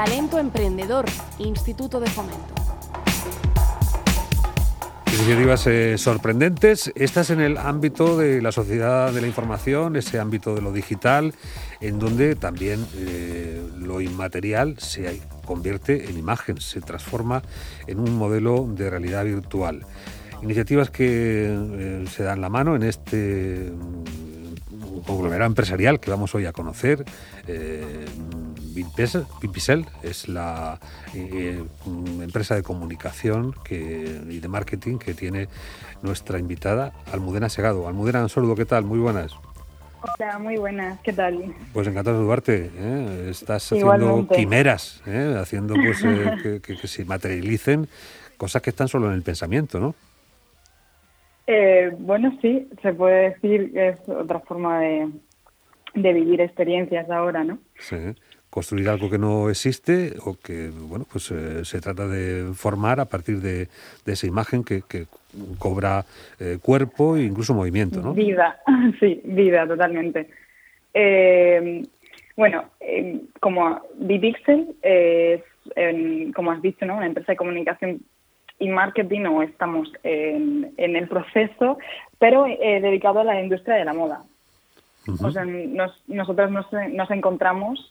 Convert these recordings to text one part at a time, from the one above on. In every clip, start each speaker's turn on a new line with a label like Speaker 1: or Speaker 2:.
Speaker 1: Talento Emprendedor, Instituto de Fomento.
Speaker 2: Iniciativas eh, sorprendentes, estas en el ámbito de la sociedad de la información, ese ámbito de lo digital, en donde también eh, lo inmaterial se convierte en imagen, se transforma en un modelo de realidad virtual. Iniciativas que eh, se dan la mano en este mm, conglomerado empresarial que vamos hoy a conocer. Vipisel es la eh, mm, empresa de comunicación que, y de marketing que tiene nuestra invitada Almudena Segado. Almudena, un saludo, ¿qué tal? Muy buenas.
Speaker 3: Hola, muy buenas, ¿qué tal?
Speaker 2: Pues encantado de saludarte. ¿eh? Estás haciendo quimeras, ¿eh? haciendo pues, que, que, que se materialicen cosas que están solo en el pensamiento, ¿no?
Speaker 3: Eh, bueno, sí, se puede decir que es otra forma de, de vivir experiencias ahora, ¿no?
Speaker 2: Sí, construir algo que no existe o que, bueno, pues eh, se trata de formar a partir de, de esa imagen que, que cobra eh, cuerpo e incluso movimiento, ¿no?
Speaker 3: Vida, sí, vida, totalmente. Eh, bueno, como Bipixel es, como has dicho, ¿no? Una empresa de comunicación y marketing o estamos en, en el proceso, pero eh, dedicado a la industria de la moda. Uh -huh. O sea, nos, nosotros nos, nos, encontramos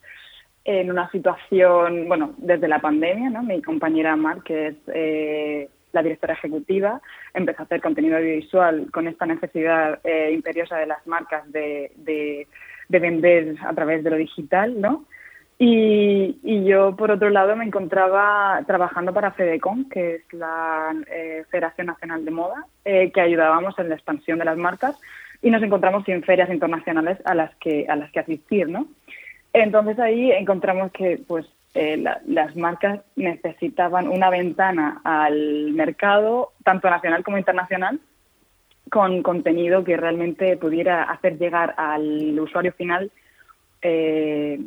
Speaker 3: en una situación, bueno, desde la pandemia, ¿no? Mi compañera Mar, que es eh, la directora ejecutiva, empezó a hacer contenido audiovisual con esta necesidad eh, imperiosa de las marcas de, de, de, vender a través de lo digital, ¿no? Y, y, yo, por otro lado, me encontraba trabajando para FEDECON, que es la eh, Federación Nacional de Moda, eh, que ayudábamos en la expansión de las marcas y nos encontramos sin ferias internacionales a las que, a las que asistir, ¿no? Entonces ahí encontramos que pues eh, la, las marcas necesitaban una ventana al mercado, tanto nacional como internacional, con contenido que realmente pudiera hacer llegar al usuario final eh,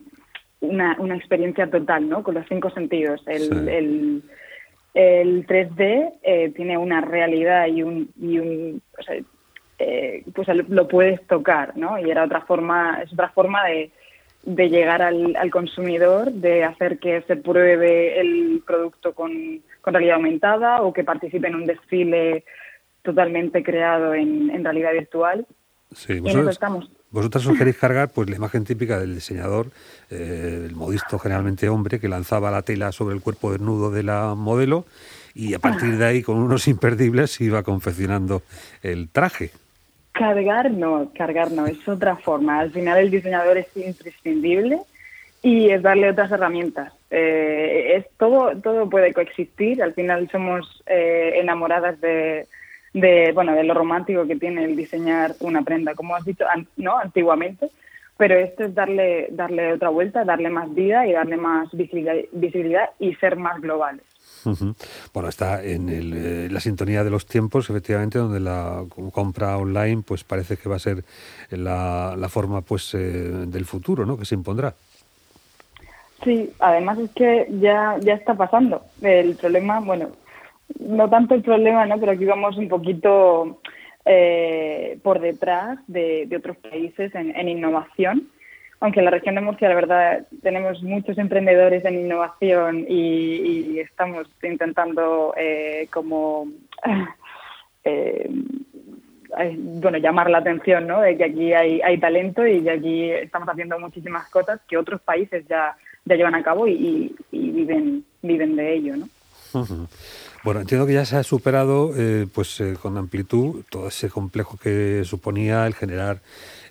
Speaker 3: una, una experiencia total, ¿no? Con los cinco sentidos. El, sí. el, el 3D eh, tiene una realidad y un, y un o sea, eh, pues lo puedes tocar, ¿no? Y era otra forma, es otra forma de, de llegar al, al, consumidor, de hacer que se pruebe el producto con, con, realidad aumentada o que participe en un desfile totalmente creado en, en realidad virtual.
Speaker 2: Sí, vosotros, estamos. Vosotras sugerís cargar pues la imagen típica del diseñador, eh, el modisto generalmente hombre, que lanzaba la tela sobre el cuerpo desnudo de la modelo y a partir de ahí con unos imperdibles iba confeccionando el traje.
Speaker 3: Cargar no, cargar no, es otra forma. Al final el diseñador es imprescindible y es darle otras herramientas. Eh, es todo, todo puede coexistir. Al final somos eh, enamoradas de, bueno, de lo romántico que tiene el diseñar una prenda, como has dicho, no, antiguamente. Pero esto es darle, darle otra vuelta, darle más vida y darle más visibilidad, visibilidad y ser más globales.
Speaker 2: Uh -huh. Bueno, está en el, eh, la sintonía de los tiempos, efectivamente, donde la compra online pues parece que va a ser la, la forma pues eh, del futuro, ¿no? Que se impondrá.
Speaker 3: Sí, además es que ya, ya está pasando. El problema, bueno, no tanto el problema, ¿no? Pero aquí vamos un poquito eh, por detrás de, de otros países en, en innovación aunque en la región de Murcia, la verdad, tenemos muchos emprendedores en innovación y, estamos intentando eh, como, eh, bueno, llamar la atención, ¿no? De que aquí hay, talento y que aquí estamos haciendo muchísimas cosas que otros países ya, ya llevan a cabo y, viven, viven de ello, ¿no?
Speaker 2: Bueno, entiendo que ya se ha superado eh, pues con amplitud todo ese complejo que suponía el generar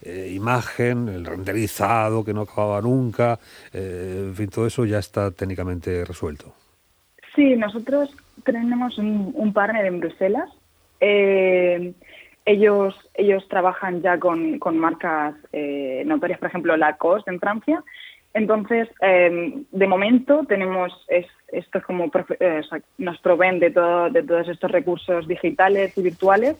Speaker 2: eh, imagen, el renderizado que no acababa nunca, eh, en fin, todo eso ya está técnicamente resuelto.
Speaker 3: Sí, nosotros tenemos un, partner en Bruselas. Eh, ellos, ellos trabajan ya con, con marcas notorias, por ejemplo, Lacoste en Francia. Entonces, eh, de momento tenemos es, esto es como eh, o nos proveen de, todo, de todos estos recursos digitales y virtuales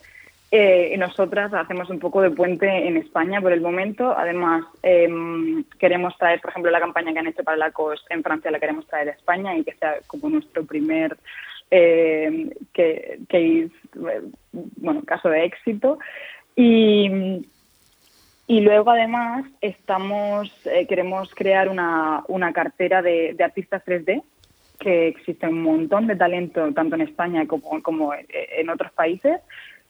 Speaker 3: eh, y nosotras hacemos un poco de puente en España por el momento. Además, eh, queremos traer, por ejemplo, la campaña que han hecho para la COS en Francia, la queremos traer a España y que sea como nuestro primer eh, que, que, bueno, caso de éxito. Y, Y luego además estamos eh, queremos crear una, una cartera de, de, artistas 3D que existe un montón de talento tanto en España como, como en otros países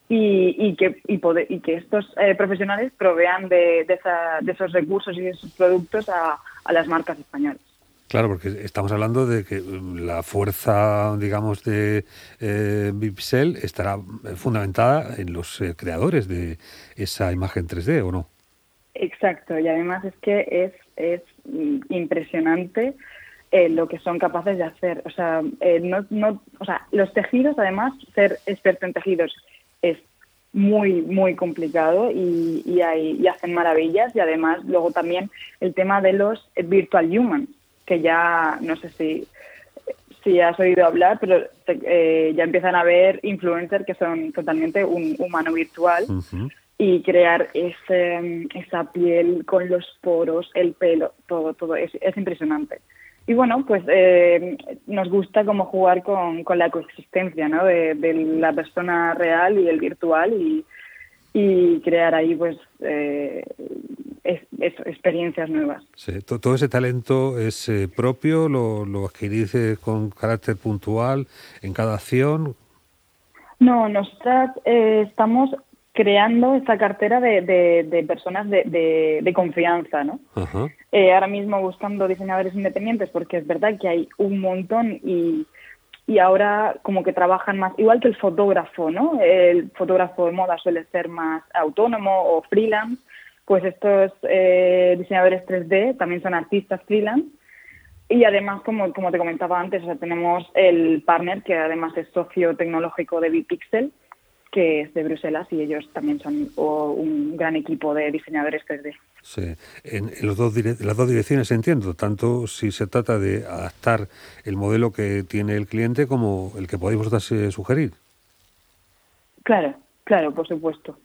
Speaker 3: y, y que y, poder, y que estos eh, profesionales provean de, de, esa, de, esos recursos y de esos productos a, a las marcas españolas.
Speaker 2: Claro, porque estamos hablando de que la fuerza, digamos, de eh, Vipsel estará fundamentada en los eh, creadores de esa imagen 3D, ¿o no?
Speaker 3: Exacto, y además es que es, es impresionante eh, lo que son capaces de hacer. O sea, eh, no, no, o sea, los tejidos, además, ser experto en tejidos muy, muy complicado y, y, hay, y hacen maravillas. Y además, luego también el tema de los virtual humans que ya no sé si, si has oído hablar, pero eh, ya empiezan a haber influencers que son totalmente un humano virtual uh -huh. y crear ese, esa piel con los poros, el pelo, todo, todo, es, es impresionante. Y bueno, pues eh, nos gusta como jugar con, con la coexistencia ¿no? de, de, la persona real y el virtual y, y crear ahí pues eh, es, es, experiencias nuevas.
Speaker 2: Sí, todo ese talento es eh, propio, lo, lo adquirís eh, con carácter puntual en cada acción.
Speaker 3: No, nosotras eh, estamos creando esta cartera de, de, de personas de, de, confianza, ¿no? -huh. ahora mismo buscando diseñadores independientes porque es verdad que hay un montón y y ahora como que trabajan más, igual que el fotógrafo, ¿no? El fotógrafo de moda suele ser más autónomo o freelance, pues estos eh, diseñadores 3D también son artistas freelance y además, como, como te comentaba antes, o sea, tenemos el partner que además es socio tecnológico de Bipixel, que es de Bruselas y ellos también son un gran equipo de diseñadores 3D.
Speaker 2: Sí, en, en los dos las dos direcciones entiendo, tanto si se trata de adaptar el modelo que tiene el cliente como el que podéis vosotras eh, sugerir.
Speaker 3: Claro, claro, por supuesto.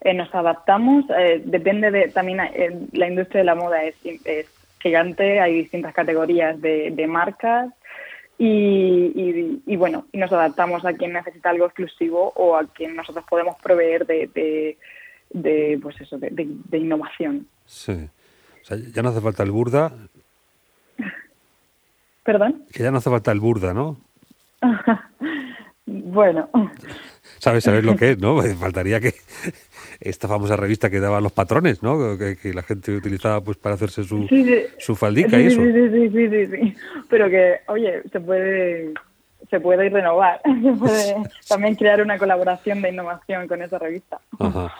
Speaker 3: Eh, nos adaptamos, eh, depende de también eh, la industria de la moda es, es gigante, hay distintas categorías de, de marcas y, y, y, bueno, y nos adaptamos a quien necesita algo exclusivo o a quien nosotros podemos proveer de, de, de pues eso, de, de, de, innovación.
Speaker 2: Sí. O sea, ya no hace falta el burda.
Speaker 3: ¿Perdón?
Speaker 2: Que ya no hace falta el burda, ¿no?
Speaker 3: bueno.
Speaker 2: ¿Sabes, sabes lo que es, no? Faltaría que esta famosa revista que daba los patrones, ¿no? Que, que la gente utilizaba pues para hacerse su,
Speaker 3: sí, sí.
Speaker 2: su faldica
Speaker 3: sí,
Speaker 2: y eso.
Speaker 3: Sí, sí, sí, sí, sí, Pero que, oye, se puede se puede renovar, se puede también crear una colaboración de innovación con esa revista.
Speaker 2: Ajá.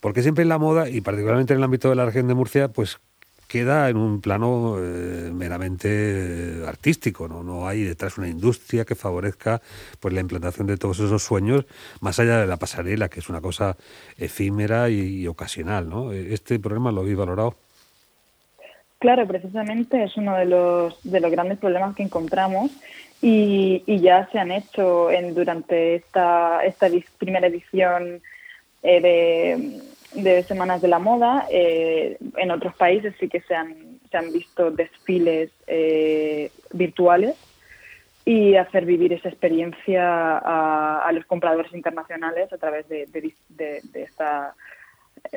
Speaker 2: Porque siempre en la moda, y particularmente en el ámbito de la región de Murcia, pues queda en un plano eh, meramente artístico, ¿no? no hay detrás una industria que favorezca pues la implantación de todos esos sueños, más allá de la pasarela, que es una cosa efímera y, ocasional. ¿no? ¿Este problema lo habéis valorado?
Speaker 3: Claro, precisamente es uno de los, de los grandes problemas que encontramos y, y ya se han hecho en, durante esta, esta primera edición eh, de de Semanas de la Moda. Eh, en otros países sí que se han, se han visto desfiles eh, virtuales y hacer vivir esa experiencia a, los compradores internacionales a través de, de, esta,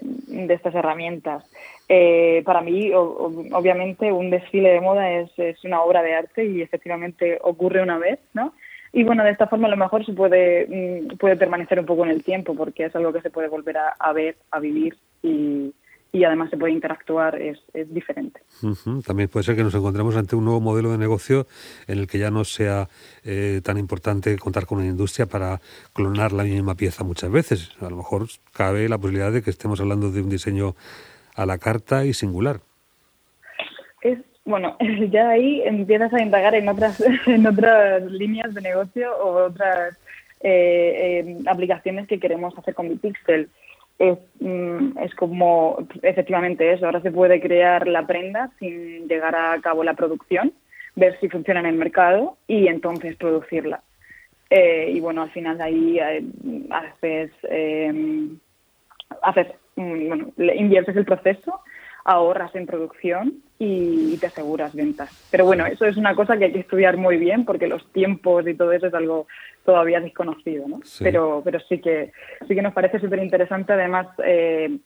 Speaker 3: de estas herramientas. Eh, para mí, obviamente, un desfile de moda es, es una obra de arte y efectivamente ocurre una vez, ¿no? Y bueno, de esta forma a lo mejor se puede, puede permanecer un poco en el tiempo porque es algo que se puede volver a, a ver, a vivir y, y, además se puede interactuar, es, es diferente.
Speaker 2: Uh -huh. También puede ser que nos encontremos ante un nuevo modelo de negocio en el que ya no sea eh, tan importante contar con una industria para clonar la misma pieza muchas veces. A lo mejor cabe la posibilidad de que estemos hablando de un diseño a la carta y singular.
Speaker 3: Es bueno, ya ahí empiezas a indagar en otras, en otras líneas de negocio o otras eh, eh, aplicaciones que queremos hacer con Bipixel. Es, mm, es como efectivamente eso, ahora se puede crear la prenda sin llegar a cabo la producción, ver si funciona en el mercado y entonces producirla. Eh, y bueno, al final de ahí eh, haces, eh, haces mm, bueno, inviertes el proceso ahorras en producción y, te aseguras ventas. Pero bueno, eso es una cosa que hay que estudiar muy bien porque los tiempos y todo eso es algo todavía desconocido, ¿no? Sí. Pero, pero sí que sí que nos parece súper interesante. Además, eh,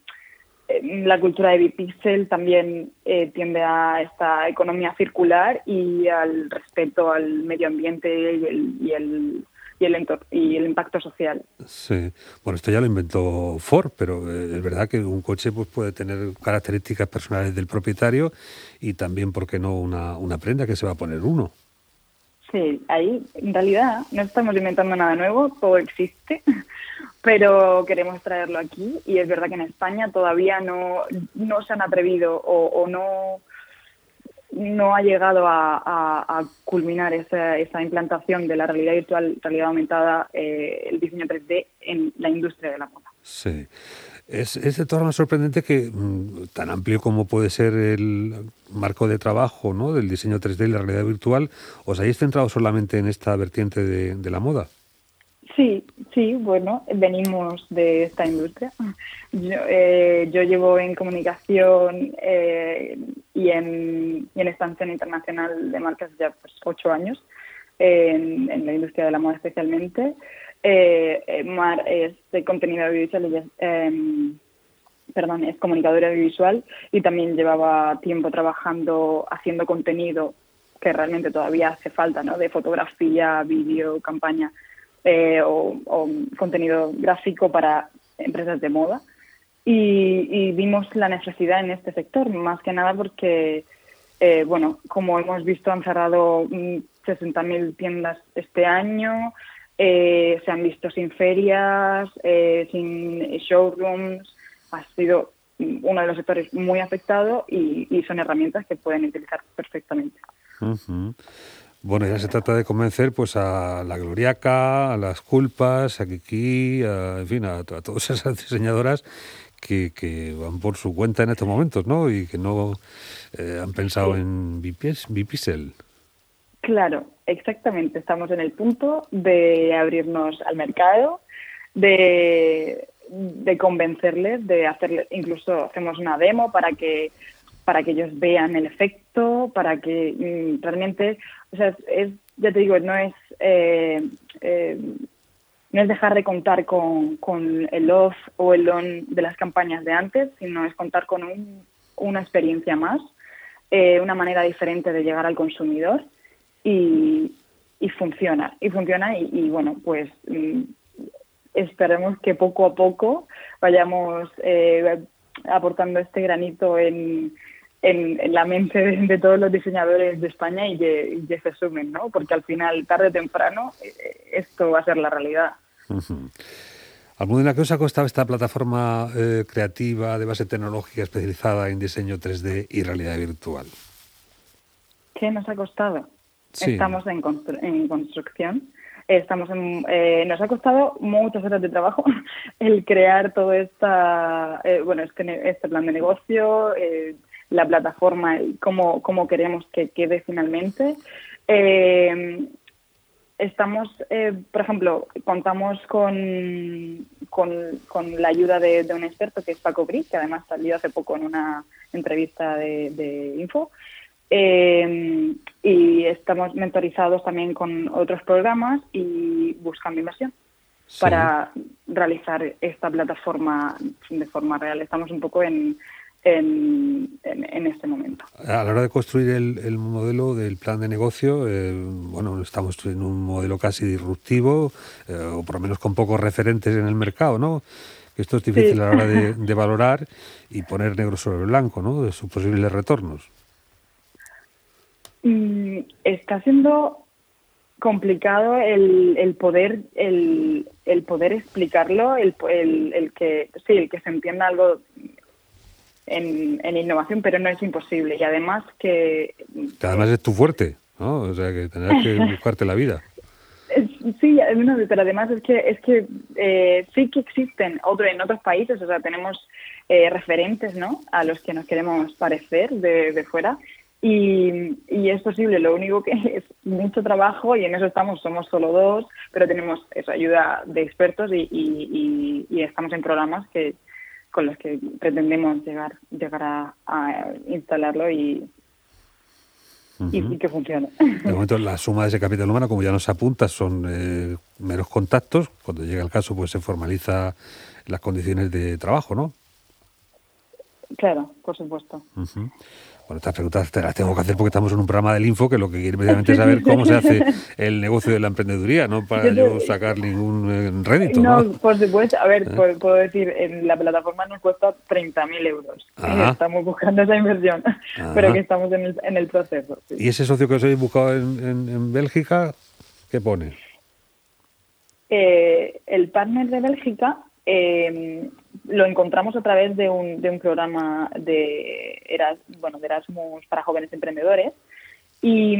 Speaker 3: la cultura de Bipixel también eh, tiende a esta economía circular y al respeto al medio ambiente y el, y el, y el, y el impacto social.
Speaker 2: Sí, bueno, esto ya lo inventó Ford, pero eh, es verdad que un coche pues, puede tener características personales del propietario y también, ¿por qué no, una, una prenda que se va a poner uno?
Speaker 3: Sí, ahí en realidad no estamos inventando nada nuevo, todo existe, pero queremos traerlo aquí y es verdad que en España todavía no, no se han atrevido o, no, no ha llegado a, culminar esa, esa, implantación de la realidad virtual, realidad aumentada, eh, el diseño 3D en la industria de la moda.
Speaker 2: Sí. Es, es de todas sorprendente que mm, tan amplio como puede ser el marco de trabajo ¿no? del diseño 3D y la realidad virtual, os hayáis centrado solamente en esta vertiente de, la moda.
Speaker 3: Sí, sí, bueno, venimos de esta industria. Yo, eh, yo llevo en comunicación eh, y, en, y en internacional de marcas ya pues, ocho años, en, la industria de la moda especialmente. Eh, eh, Mar es de contenido audiovisual, em, perdón, es comunicadora audiovisual y también llevaba tiempo trabajando haciendo contenido que realmente todavía hace falta, ¿no? De fotografía, vídeo, campaña eh, o, contenido gráfico para empresas de moda. Y, vimos la necesidad en este sector, más que nada porque, bueno, como hemos visto, han cerrado 60.000 mm, tiendas este año, eh, se han visto sin ferias, eh, sin showrooms, ha sido uno de los sectores muy afectados y, son herramientas que pueden utilizar perfectamente.
Speaker 2: Bueno, ya se trata de convencer pues a la Gloriaca, a las Culpas, a Kiki, a, en fin, a, todas esas diseñadoras que, van por su cuenta en estos momentos, ¿no? Y que no eh, han pensado en Bipixel.
Speaker 3: Claro, exactamente. Estamos en el punto de abrirnos al mercado, de, convencerles, de hacerles, incluso hacemos una demo para que para que ellos vean el efecto, para que mm, realmente, o sea, es, ya te digo, no es eh, eh, no es dejar de contar con, con, el off o el on de las campañas de antes, sino es contar con una experiencia más, eh, una manera diferente de llegar al consumidor y, funciona, y funciona y, bueno, pues mm, esperemos que poco a poco vayamos eh, aportando este granito en, en, la mente de, todos los diseñadores de España y que, se sumen, ¿no? Porque al final, tarde o temprano, eh, esto va a ser la realidad.
Speaker 2: ¿Alguna cosa ha costado esta plataforma eh, creativa de base tecnológica especializada en diseño 3D y realidad virtual?
Speaker 3: ¿Qué nos ha costado? Estamos en, en construcción. Estamos eh, nos ha costado muchas horas de trabajo el crear todo esta, eh, bueno, este, este plan de negocio, eh, la plataforma, cómo, cómo queremos que quede finalmente. estamos, por ejemplo, contamos con, con, la ayuda de, un experto que es Paco Gris, que además salió hace poco en una entrevista de, de Info. Eh, y estamos mentorizados también con otros programas y buscando inversión para realizar esta plataforma de forma real. Estamos un poco en, en, en, este momento.
Speaker 2: A la hora de construir el, modelo del plan de negocio, eh, bueno, estamos en un modelo casi disruptivo, eh, o por lo menos con pocos referentes en el mercado, ¿no? Esto es difícil a la hora de, de, valorar y poner negro sobre blanco, ¿no? De sus posibles retornos.
Speaker 3: Mm, está siendo complicado el, el poder el, el, poder explicarlo el, el, que sí el que se entienda algo en, en, innovación pero no es imposible. Y además que
Speaker 2: además es tu fuerte ¿no? o sea que tendrás que buscarte la vida.
Speaker 3: Sí pero además es que es que eh, sí que existen otro en otros países o sea tenemos eh, referentes no a los que nos queremos parecer de, de fuera. Y, es posible, lo único que es mucho trabajo y en eso estamos, somos solo dos, pero tenemos esa ayuda de expertos y, estamos en programas que con los que pretendemos llegar llegar a, instalarlo y, y, que funcione.
Speaker 2: De momento la suma de ese capital humano, como ya nos apunta, son eh, meros contactos. Cuando llega el caso, pues se formaliza las condiciones de trabajo, ¿no?
Speaker 3: claro, por supuesto.
Speaker 2: Bueno, estas preguntas te las tengo que hacer porque estamos en un programa del Info que lo que quiere precisamente es saber cómo se hace el negocio de la emprendeduría, no para yo sacar ningún eh, rédito.
Speaker 3: No, por supuesto. A ver, ¿Eh? puedo decir, en la plataforma nos cuesta 30.000 euros. Estamos buscando esa inversión, pero que estamos en el, en el proceso.
Speaker 2: ¿Y ese socio que os habéis buscado en, en, Bélgica, qué pone?
Speaker 3: Eh, el partner de Bélgica eh, lo encontramos a través de un, de un programa de, bueno, de Erasmus para jóvenes emprendedores y,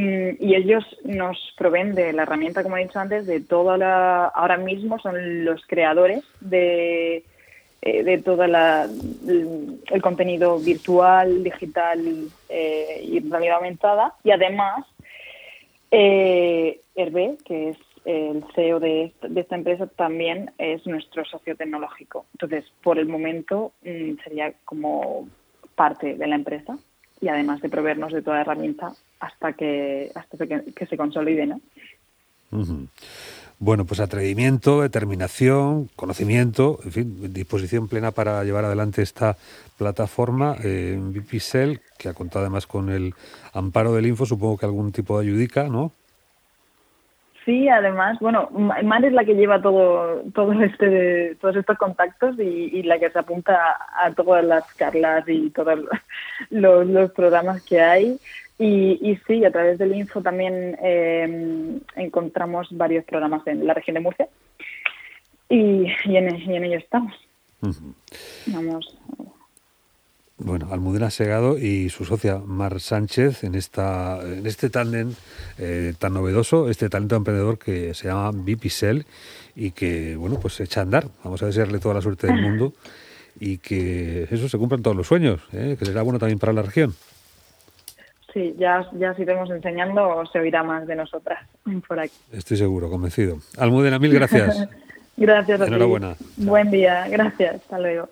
Speaker 3: ellos nos proveen de la herramienta, como he dicho antes, de toda la... Ahora mismo son los creadores de, eh, de todo el, contenido virtual, digital eh, y realidad aumentada. Y además, eh, Hervé, que es el CEO de, esta empresa también es nuestro socio tecnológico. Entonces, por el momento mm, sería como parte de la empresa y además de proveernos de toda herramienta hasta que hasta que, se consolide, ¿no?
Speaker 2: Bueno, pues atrevimiento, determinación, conocimiento, en fin, disposición plena para llevar adelante esta plataforma eh, VPCell, que ha contado además con el amparo del Info, supongo que algún tipo de ayudica, ¿no?
Speaker 3: Sí, además, bueno, Mar es la que lleva todo, todo este, todos estos contactos y, la que se apunta a todas las charlas y todos los, programas que hay. Y, sí, a través del Info también em, encontramos varios programas en la región de Murcia y, en, ello estamos. Vamos.
Speaker 2: Bueno, Almudena Segado y su socia Mar Sánchez en esta en este tándem eh, tan novedoso, este talento emprendedor que se llama Bipicel y que bueno pues echa a andar. Vamos a desearle toda la suerte del mundo y que eso se cumplan todos los sueños, ¿eh? que será bueno también para la región.
Speaker 3: Sí, ya, ya estamos enseñando se oirá más de nosotras por aquí.
Speaker 2: Estoy seguro, convencido. Almudena, mil gracias.
Speaker 3: gracias a
Speaker 2: Enhorabuena.
Speaker 3: Buen día, gracias. Hasta luego.